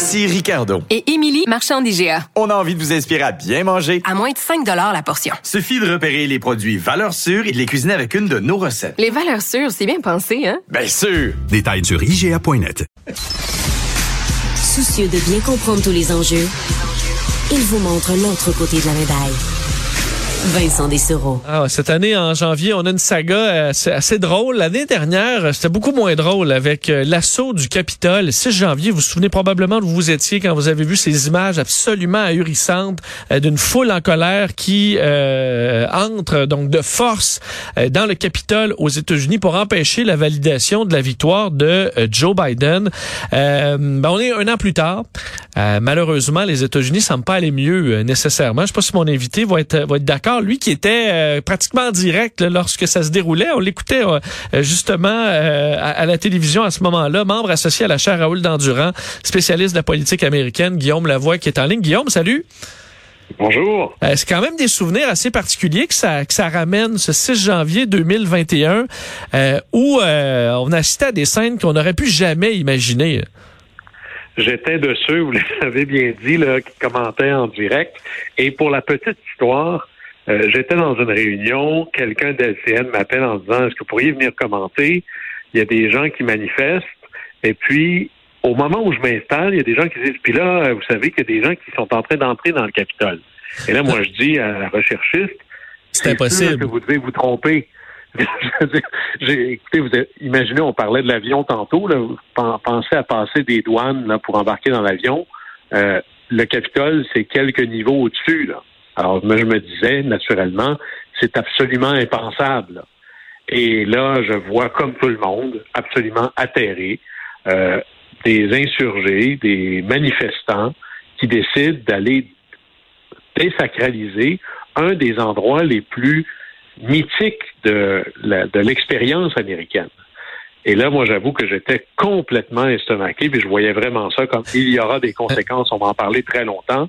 Ici Ricardo. Et Émilie, marchand d'IGA. On a envie de vous inspirer à bien manger. À moins de 5 la portion. Suffit de repérer les produits valeurs sûres et de les cuisiner avec une de nos recettes. Les valeurs sûres, c'est bien pensé, hein? Bien sûr! Détails sur IGA.net. Soucieux de bien comprendre tous les enjeux, il vous montre l'autre côté de la médaille. Vincent Dessereau. Ah, cette année, en janvier, on a une saga euh, assez, drôle. L'année dernière, c'était beaucoup moins drôle avec euh, l'assaut du Capitole. Le 6 janvier, vous vous souvenez probablement où vous étiez quand vous avez vu ces images absolument ahurissantes euh, d'une foule en colère qui entre donc de force dans le Capitole aux États-Unis pour empêcher la validation de la victoire de Joe Biden. Ben, on est un an plus tard. malheureusement, les États-Unis semblent pas aller mieux nécessairement. Je sais pas si mon invité va être, va être d'accord lui qui était euh, pratiquement en direct lorsque ça se déroulait. On l'écoutait euh, euh, justement à, la télévision à ce moment-là, membre associé à la chaire Raoul Dandurand, spécialiste de la politique américaine, Guillaume Lavoie qui est en ligne. Guillaume, salut. Bonjour. c'est quand même des souvenirs assez particuliers que ça, que ça ramène ce 6 janvier 2021 où on assistait à des scènes qu'on n'aurait pu jamais imaginer. J'étais de ceux, vous l'avez bien dit, là, qui commentaient en direct. Et pour la petite histoire, euh, j'étais dans une réunion, quelqu'un d'LCN m'appelle en disant Est-ce que vous pourriez venir commenter? Il y a des gens qui manifestent. Et puis, au moment où je m'installe, il y a des gens qui disent Puis là, vous savez qu'il y a des gens qui sont en train d'entrer dans le Capitole. Et là, moi, je dis à la recherchiste C'est impossible. que vous devez vous tromper. écoutez, vous imaginez, on parlait de l'avion tantôt. Là, vous pensez à passer des douanes là, pour embarquer dans l'avion. Euh, le Capitole, c'est quelques niveaux au-dessus. Alors, moi, je me disais, naturellement, c'est absolument impensable. Et là, je vois, comme tout le monde, absolument atterré, euh, des insurgés, des manifestants qui décident d'aller désacraliser un des endroits les plus mythiques de, de l'expérience américaine. Et là, moi, j'avoue que j'étais complètement estomaqué, puis je voyais vraiment ça comme il y aura des conséquences, on va en parler très longtemps.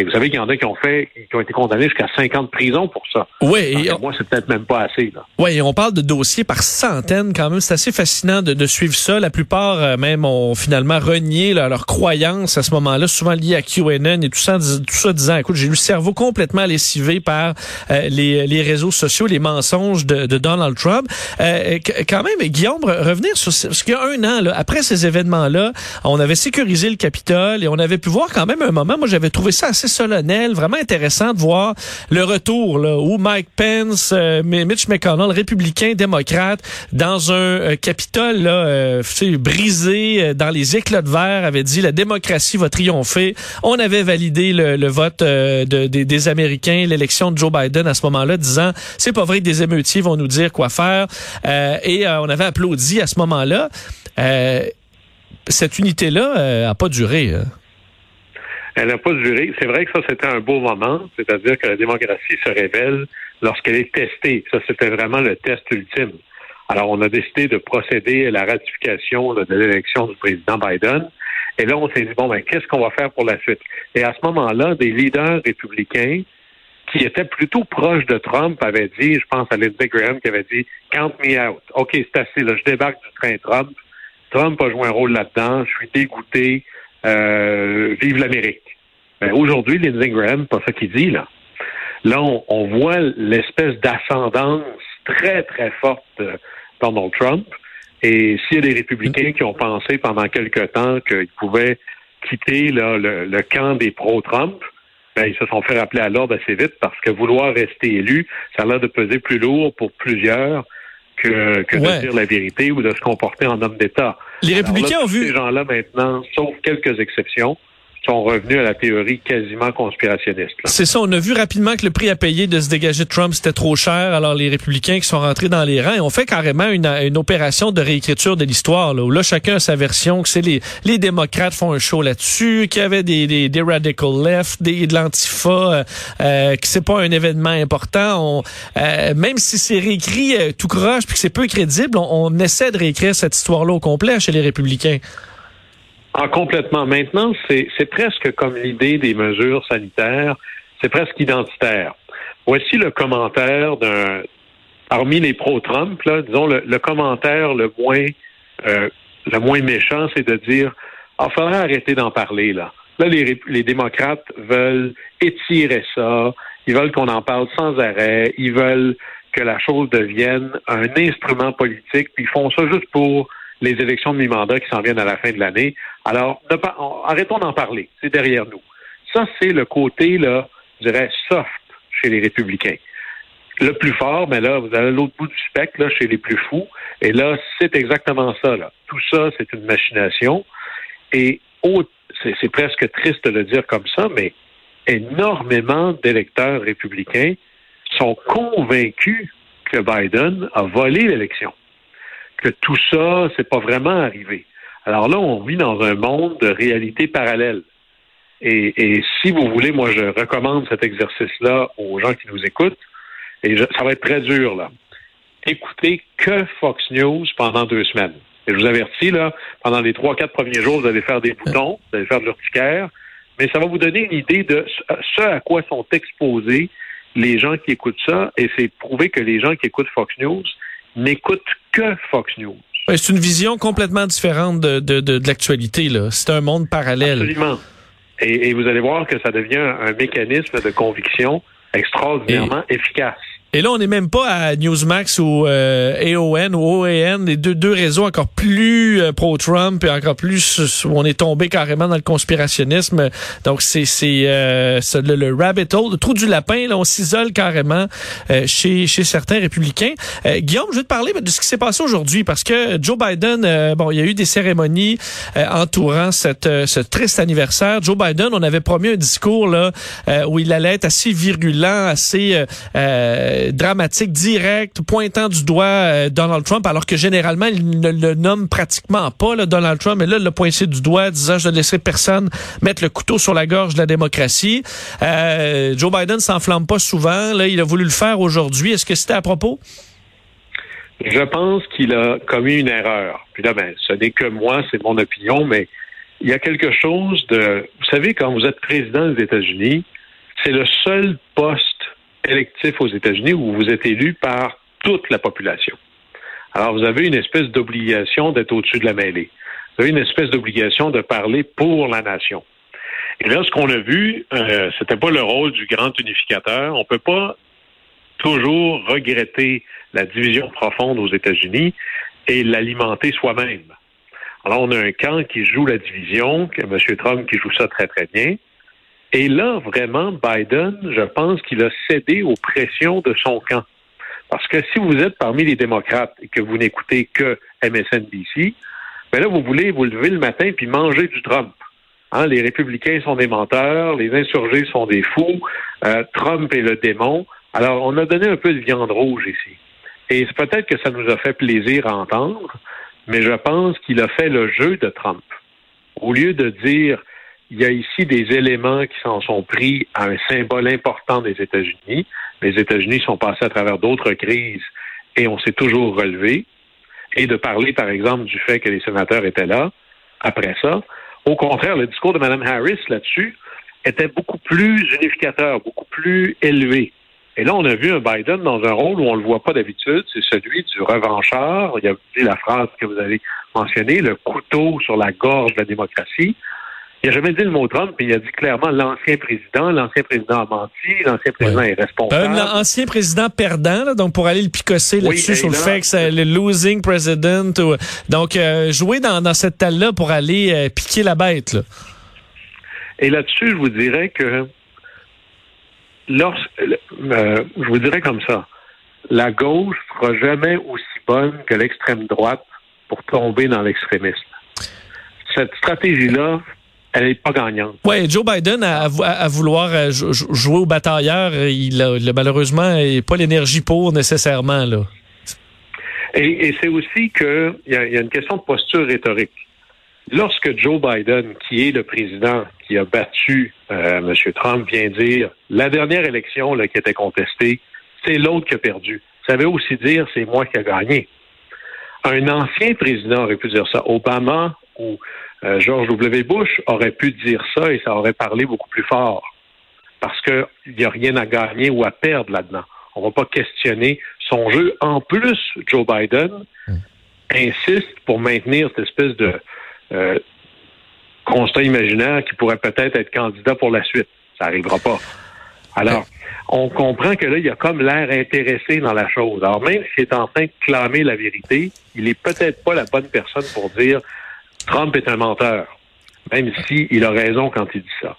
Et vous savez qu'il y en a qui ont fait, qui ont été condamnés jusqu'à 50 ans prison pour ça. Oui. moi, c'est peut-être même pas assez. Oui, on parle de dossiers par centaines quand même. C'est assez fascinant de, suivre ça. La plupart euh, même ont finalement renié leurs croyances à ce moment-là, souvent liées à QAnon et tout ça, tout ça disant, écoute, j'ai eu le cerveau complètement lessivé par euh, les, les, réseaux sociaux, les mensonges de, de Donald Trump. Euh, quand même, Guillaume, revenir sur ce qu'il y a un an, là, après ces événements-là, on avait sécurisé le Capitole et on avait pu voir quand même un moment, moi j'avais trouvé ça assez solennel, vraiment intéressant de voir le retour là, où Mike Pence, euh, Mitch McConnell, républicain, démocrate, dans un euh, Capitole là, euh, brisé dans les éclats de verre, avait dit la démocratie va triompher. On avait validé le, vote de, des, Américains, l'élection de Joe Biden à ce moment-là, disant c'est pas vrai que des émeutiers vont nous dire quoi faire. et on avait applaudi à ce moment-là. cette unité-là a pas duré. Hein. Elle n'a pas duré. C'est vrai que ça, c'était un beau moment, c'est-à-dire que la démocratie se révèle lorsqu'elle est testée. Ça, c'était vraiment le test ultime. Alors, on a décidé de procéder à la ratification de l'élection du président Biden. Et là, on s'est dit, bon, ben, qu'est-ce qu'on va faire pour la suite? Et à ce moment-là, des leaders républicains qui étaient plutôt proches de Trump avaient dit, je pense à Lindsey Graham qui avait dit, count me out. OK, c'est assez, là, je débarque du train Trump. Trump a joué un rôle là-dedans. Je suis dégoûté. Euh, vive l'Amérique. Ben, aujourd'hui, Lindsey Graham, pas ça qu'il dit, là. Là, on, voit l'espèce d'ascendance très, très forte de Donald Trump. Et s'il y a des républicains qui ont pensé pendant quelque temps qu'ils pouvaient quitter là, le, camp des pro-Trump, ben, ils se sont fait rappeler à l'ordre assez vite parce que vouloir rester élu, ça a l'air de peser plus lourd pour plusieurs que, que de dire la vérité ou de se comporter en homme d'État. Les républicains ont vu. Ces gens-là maintenant, sauf quelques exceptions, sont revenus à la théorie quasiment conspirationniste. C'est ça, on a vu rapidement que le prix à payer de se dégager de Trump, c'était trop cher. Alors les républicains qui sont rentrés dans les rangs, et on fait carrément une, une opération de réécriture de l'histoire, là, où là, chacun a sa version, que c'est les, les démocrates font un show là-dessus, qu'il y avait des, des, des radical left, des, de l'antifa, euh, euh, que c'est pas un événement important. On, euh, même si c'est réécrit euh, tout croche, puis que c'est peu crédible, on, on essaie de réécrire cette histoire-là au complet chez les républicains. Ah, complètement. Maintenant, c'est presque comme l'idée des mesures sanitaires, c'est presque identitaire. Voici le commentaire d'un parmi les pro-Trump, disons le, commentaire le moins euh, le moins méchant, c'est de dire Ah, faudrait arrêter d'en parler là. Là, les, les démocrates veulent étirer ça, ils veulent qu'on en parle sans arrêt, ils veulent que la chose devienne un instrument politique, puis ils font ça juste pour les élections de mi-mandat qui s'en viennent à la fin de l'année. Alors, arrêtons d'en parler. C'est derrière nous. Ça, c'est le côté, là, je dirais, soft chez les républicains. Le plus fort, mais là, vous avez l'autre bout du spectre, là, chez les plus fous. Et là, c'est exactement ça. Tout ça, c'est une machination. Et c'est presque triste de le dire comme ça, mais énormément d'électeurs républicains sont convaincus que Biden a volé l'élection, que tout ça, c'est pas vraiment arrivé. Alors là, on vit dans un monde de réalité parallèle. Et, si vous voulez, moi, je recommande cet exercice-là aux gens qui nous écoutent. Et je- ça va être très dur, là. Écoutez que Fox News pendant deux semaines. Et je vous avertis, là, pendant les trois, quatre premiers jours, vous allez faire des boutons, vous allez faire de l'urticaire, mais ça va vous donner une idée de ce- ce à quoi sont exposés les gens qui écoutent ça, et c'est prouvé que les gens qui écoutent Fox News n'écoutent que Fox News. Ouais, C'est une vision complètement différente de, de, de, de l'actualité. là. C'est un monde parallèle. Absolument. Et, et vous allez voir que ça devient un mécanisme de conviction extraordinairement efficace. Et là, on n'est même pas à Newsmax ou euh, AON ou OAN, les deux, deux réseaux encore plus euh, pro-Trump et encore plus où on est tombé carrément dans le conspirationnisme. Donc, c'est euh, le, rabbit hole, le trou du lapin. Là, on s'isole carrément euh, chez chez certains républicains. Euh, Guillaume, je vais te parler de ce qui s'est passé aujourd'hui parce que Joe Biden, bon, il y a eu des cérémonies entourant cette, ce triste anniversaire. Joe Biden, on avait promis un discours là où il allait être assez virulent, assez euh, dramatique, direct, pointant du doigt euh, Donald Trump, alors que généralement, il ne le nomme pratiquement pas, Donald Trump, mais là, il l'a pointé du doigt, disant, je ne laisserai personne mettre le couteau sur la gorge de la démocratie. Euh, Joe Biden s'enflamme pas souvent, là, il a voulu le faire aujourd'hui. Est-ce que c'était à propos? Je pense qu'il a commis une erreur. Puis là, ben, ce n'est que moi, c'est mon opinion, mais il y a quelque chose de... Vous savez, quand vous êtes président des États-Unis, c'est le seul poste électif aux États-Unis où vous êtes élu par toute la population. Alors, vous avez une espèce d'obligation d'être au-dessus de la mêlée. Vous avez une espèce d'obligation de parler pour la nation. Et là, ce qu'on a vu, euh, c'était pas le rôle du grand unificateur. On peut pas toujours regretter la division profonde aux États-Unis et l'alimenter soi-même. Alors, on a un camp qui joue la division, que M. Trump qui joue ça très, très bien. Et là, vraiment, Biden, je pense qu'il a cédé aux pressions de son camp. Parce que si vous êtes parmi les démocrates et que vous n'écoutez que MSNBC, ben là, vous voulez vous lever le matin puis manger du Trump. Hein, les républicains sont des menteurs, les insurgés sont des fous, euh, Trump est le démon. Alors, on a donné un peu de viande rouge ici. Et peut-être que ça nous a fait plaisir à entendre, mais je pense qu'il a fait le jeu de Trump. Au lieu de dire, il y a ici des éléments qui s'en sont pris à un symbole important des États-Unis. Les États-Unis sont passés à travers d'autres crises et on s'est toujours relevé. Et de parler, par exemple, du fait que les sénateurs étaient là après ça. Au contraire, le discours de Mme Harris là-dessus était beaucoup plus unificateur, beaucoup plus élevé. Et là, on a vu un Biden dans un rôle où on ne le voit pas d'habitude, c'est celui du revanchard. Il a dit la phrase que vous avez mentionnée, le couteau sur la gorge de la démocratie. Il n'a jamais dit le mot Trump, mais il a dit clairement l'ancien président, l'ancien président a menti, l'ancien président Ouais. est responsable. Un ancien président perdant, là, donc pour aller le picosser là-dessus sur le fait que c'est le losing president. ou- donc, euh, jouer dans, dans cette talle-là pour aller euh, piquer la bête. Là. Et là-dessus, je vous dirais que lorsque euh, je vous dirais comme ça, la gauche sera jamais aussi bonne que l'extrême droite pour tomber dans l'extrémisme. Cette stratégie-là elle n'est pas gagnante. Ouais, Joe Biden à, à, vouloir euh, jouer au batailleur, il a, malheureusement pas l'énergie pour nécessairement là. Et, et c'est aussi qu'il y, y, a une question de posture rhétorique. Lorsque Joe Biden, qui est le président qui a battu euh, M. Trump, vient dire la dernière élection là, qui était contestée, c'est l'autre qui a perdu. Ça veut aussi dire c'est moi qui a gagné. Un ancien président aurait pu dire ça. Obama ou euh, George W. Bush aurait pu dire ça et ça aurait parlé beaucoup plus fort. Parce qu'il n'y a rien à gagner ou à perdre là-dedans. On ne va pas questionner son jeu. En plus, Joe Biden insiste pour maintenir cette espèce de euh, constat imaginaire qui pourrait peut-être être candidat pour la suite. Ça n'arrivera pas. Alors, on comprend que là, il y a comme l'air intéressé dans la chose. Alors, même s'il est en train de clamer la vérité, il est peut-être pas la bonne personne pour dire Trump est un menteur, même s'il a raison quand il dit ça.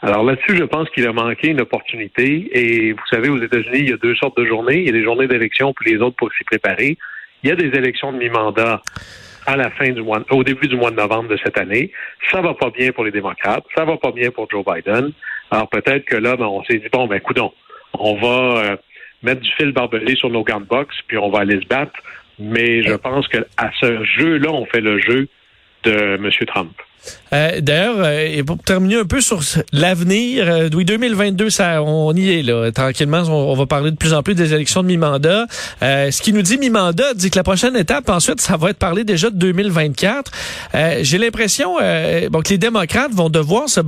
Alors là-dessus, je pense qu'il a manqué une opportunité. Et vous savez, aux États-Unis, il y a deux sortes de journées. Il y a des journées d'élection, puis les autres pour s'y préparer. Il y a des élections de mi-mandat à la fin du mois, au début du mois de novembre de cette année. Ça va pas bien pour les démocrates, ça va pas bien pour Joe Biden. Alors peut-être que là, ben, on s'est dit bon, ben coudon, on va euh, mettre du fil barbelé sur nos gants de boxe, puis on va aller se battre. Mais je pense que à ce jeu-là, on fait le jeu de M. Trump. Euh, D'ailleurs, euh, pour terminer un peu sur l'avenir, euh, oui, 2022, ça, on y est là. Tranquillement, on, va parler de plus en plus des élections de mi-mandat. Euh, ce qui nous dit mi-mandat dit que la prochaine étape, ensuite, ça va être parler déjà de 2024. Euh, j'ai l'impression bon, que les démocrates vont devoir se,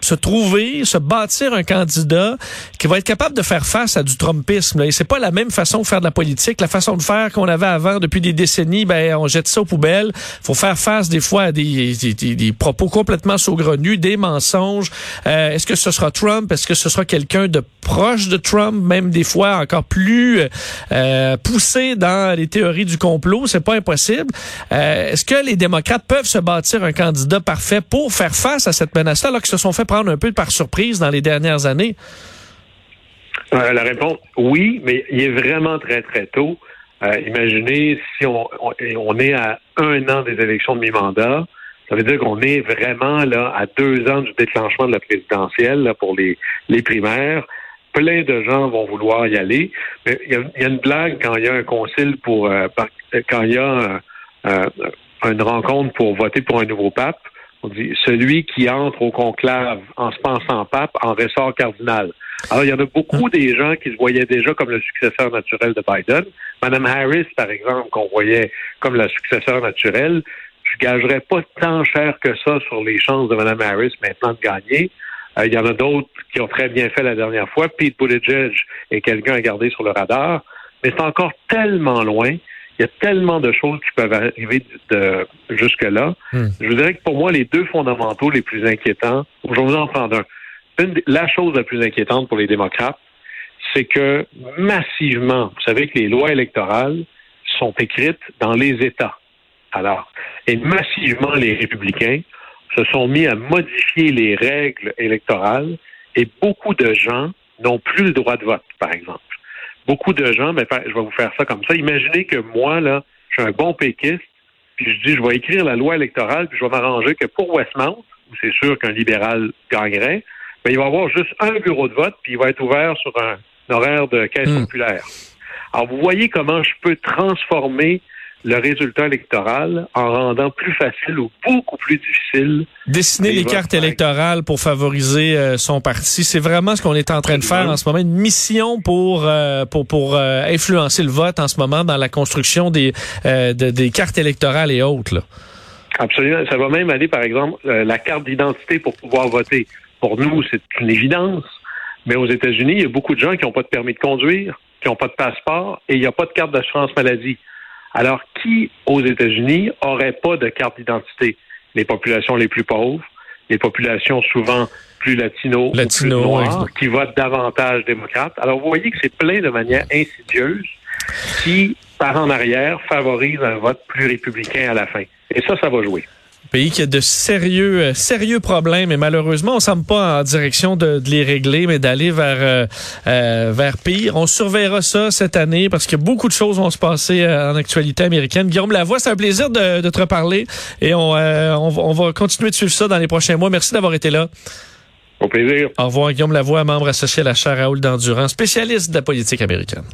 se trouver, se bâtir un candidat qui va être capable de faire face à du Trumpisme. Là. Et c'est pas la même façon de faire de la politique. La façon de faire qu'on avait avant depuis des décennies, ben on jette ça aux poubelles. faut faire face des fois à des, des, des, propos complètement saugrenus, des mensonges. Euh, est-ce que ce sera Trump? Est-ce que ce sera quelqu'un de proche de Trump, même des fois encore plus euh, poussé dans les théories du complot? C'est pas impossible. Euh, est-ce que les démocrates peuvent se bâtir un candidat parfait pour faire face à cette menace-là, alors qu'ils se sont fait prendre un peu par surprise dans les dernières années? la réponse, oui, mais il est vraiment très, très tôt. imaginez si on, est à un an des élections de mi-mandat, ça veut dire qu'on est vraiment là à deux ans du déclenchement de la présidentielle pour les, les primaires. Plein de gens vont vouloir y aller. Mais il y a, une blague quand il y a un concile pour euh, quand il y a une rencontre pour voter pour un nouveau pape. On dit celui qui entre au conclave en se pensant pape en ressort cardinal. Alors, il y en a beaucoup des gens qui se voyaient déjà comme le successeur naturel de Biden. Madame Harris, par exemple, qu'on voyait comme la successeur naturelle, je gagerais pas tant cher que ça sur les chances de Mme Harris maintenant de gagner. Euh, il y en a d'autres qui ont très bien fait la dernière fois. Pete Buttigieg est quelqu'un à garder sur le radar, mais c'est encore tellement loin. Il y a tellement de choses qui peuvent arriver de, jusque-là. Hmm. Je vous dirais que pour moi, les deux fondamentaux les plus inquiétants, je vais vous en prendre un. la chose la plus inquiétante pour les démocrates, c'est que massivement, vous savez que les lois électorales sont écrites dans les États. Alors, et massivement, les républicains se sont mis à modifier les règles électorales et beaucoup de gens n'ont plus le droit de vote, par exemple. Beaucoup de gens, mais je vais vous faire ça comme ça. Imaginez que moi, là, je suis un bon péquiste, puis je dis, je vais écrire la loi électorale, puis je vais m'arranger que pour Westmount, où c'est sûr qu'un libéral gagnerait, ben, il va y avoir juste un bureau de vote, puis il va être ouvert sur un, horaire de caisse hmm. populaire. Alors, vous voyez comment je peux transformer le résultat électoral en rendant plus facile ou beaucoup plus difficile. Dessiner les, cartes électorales pour favoriser euh, son parti, c'est vraiment ce qu'on est en train de faire en ce moment, une mission pour euh, pour pour euh, influencer le vote en ce moment dans la construction des des cartes électorales et autres. Là. Absolument, ça va même aller par exemple la carte d'identité pour pouvoir voter. Pour nous, c'est une évidence, mais aux États-Unis, il y a beaucoup de gens qui n'ont pas de permis de conduire, qui n'ont pas de passeport et il n'y a pas de carte d'assurance maladie. Alors, qui aux États-Unis aurait pas de carte d'identité? Les populations les plus pauvres, les populations souvent plus latino, plus noires, qui votent davantage démocrates. Alors, vous voyez que c'est plein de manières insidieuses qui, par en arrière, favorisent un vote plus républicain à la fin. Et ça, ça va jouer. Pays qui a de sérieux, euh, sérieux problèmes et malheureusement, on semble pas en direction de, de les régler, mais d'aller vers euh, euh, vers pire. On surveillera ça cette année parce que beaucoup de choses vont se passer euh, en actualité américaine. Guillaume Lavoie, c'est un plaisir de, de te reparler et on, euh, on, va- on va continuer de suivre ça dans les prochains mois. Merci d'avoir été là. Au plaisir. Au revoir, Guillaume Lavoie, membre associé à la chaire Raoul d'Endurance, spécialiste de la politique américaine.